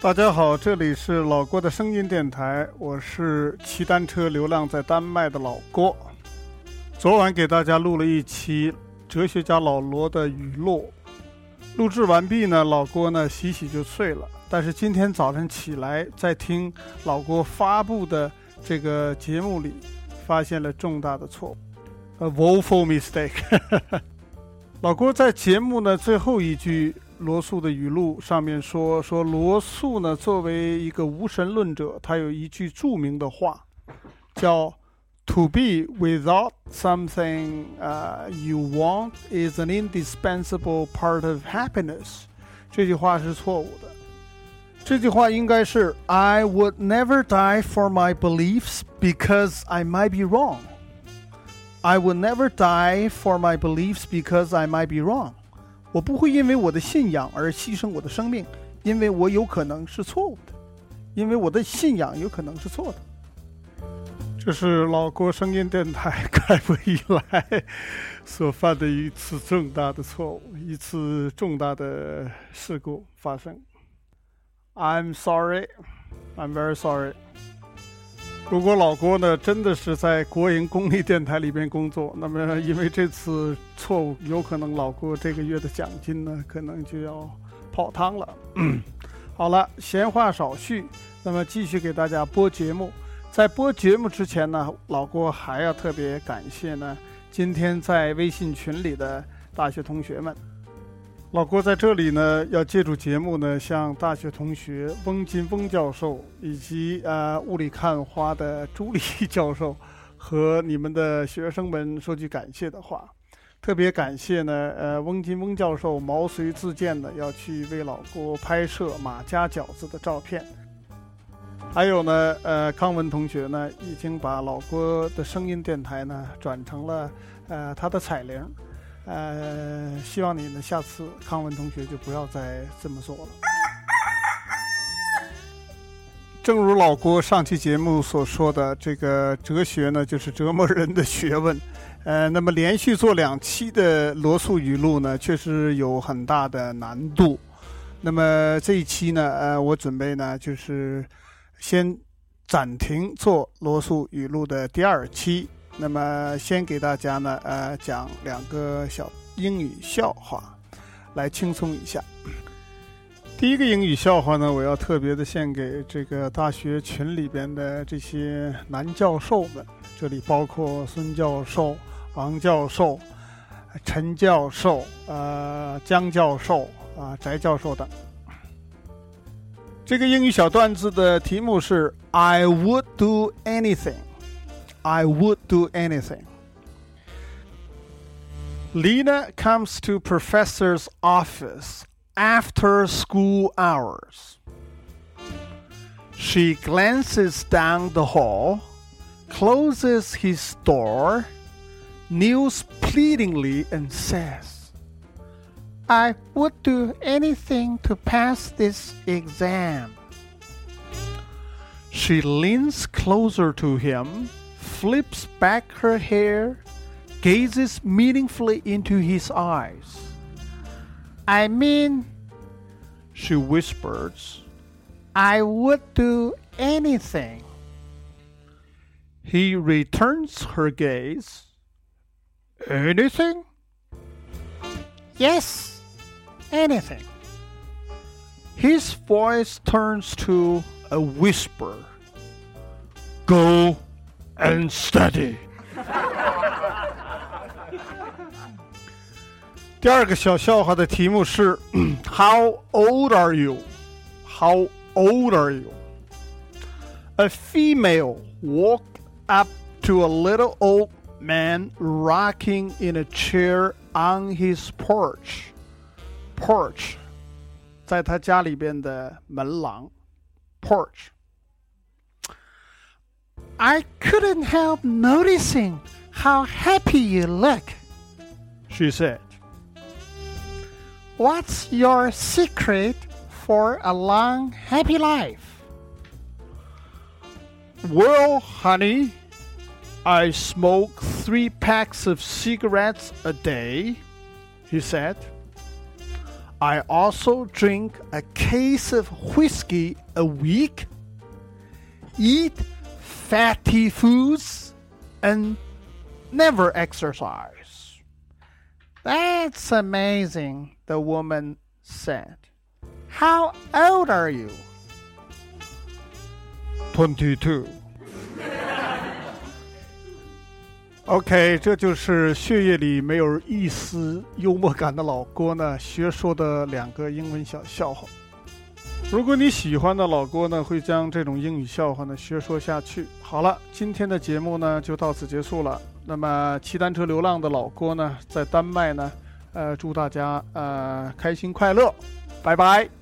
大家好，这里是老郭的声音电台，我是骑单车流浪在丹麦的老郭。昨晚给大家录了一期哲学家老罗的语录，录制完毕呢，老郭呢洗洗就睡了。但是今天早晨起来，在听老郭发布的这个节目里，发现了重大的错误，a woeful mistake。老郭在节目呢最后一句。罗素的语录上面说说罗素呢，作为一个无神论者，他有一句着名的话，叫 “To be without something, uh, you want is an indispensable part of happiness。”这句话是错误的。这句话应该是 “I would never die for my beliefs because I might be wrong.” I would never die for my beliefs because I might be wrong. 我不会因为我的信仰而牺牲我的生命，因为我有可能是错误的，因为我的信仰有可能是错的。这是老郭声音电台 开播以来所犯的一次重大的错误，一次重大的事故发生。I'm sorry, I'm very sorry. 如果老郭呢真的是在国营公立电台里边工作，那么因为这次错误，有可能老郭这个月的奖金呢可能就要泡汤了。好了，闲话少叙，那么继续给大家播节目。在播节目之前呢，老郭还要特别感谢呢今天在微信群里的大学同学们。老郭在这里呢，要借助节目呢，向大学同学翁金翁教授以及呃雾里看花的朱莉教授和你们的学生们说句感谢的话。特别感谢呢，呃翁金翁教授毛遂自荐的要去为老郭拍摄马家饺子的照片。还有呢，呃康文同学呢，已经把老郭的声音电台呢转成了呃他的彩铃。呃，希望你呢，下次康文同学就不要再这么做了。正如老郭上期节目所说的，这个哲学呢，就是折磨人的学问。呃，那么连续做两期的罗素语录呢，确实有很大的难度。那么这一期呢，呃，我准备呢，就是先暂停做罗素语录的第二期。那么，先给大家呢，呃，讲两个小英语笑话，来轻松一下。第一个英语笑话呢，我要特别的献给这个大学群里边的这些男教授们，这里包括孙教授、王教授、陈教授、呃江教授啊、翟教授等。这个英语小段子的题目是 "I would do anything." I would do anything. Lena comes to professor's office after school hours. She glances down the hall, closes his door, kneels pleadingly, and says, I would do anything to pass this exam. She leans closer to him flips back her hair, gazes meaningfully into his eyes. I mean, she whispers, I would do anything. He returns her gaze. Anything? Yes, anything. His voice turns to a whisper. Go and study。第二个小笑话的题目是 How old are you? How old are you? A female walked up to a little old man rocking in a chair on his porch. Porch，在他家里边的门廊，porch。 I couldn't help noticing how happy you look, she said. What's your secret for a long, happy life? Well, honey, I smoke three packs of cigarettes a day, he said. I also drink a case of whiskey a week, eat fatty foods, and never exercise. That's amazing, the woman said. How old are you? Twenty-two. OK，这就是血液里没有一丝幽默感的老郭呢，学说的两个英文小笑话。 如果你喜欢的老郭呢，会将这种英语笑话呢学说下去。好了，今天的节目呢就到此结束了。那么骑单车流浪的老郭呢，在丹麦呢，呃，祝大家呃开心快乐，拜拜。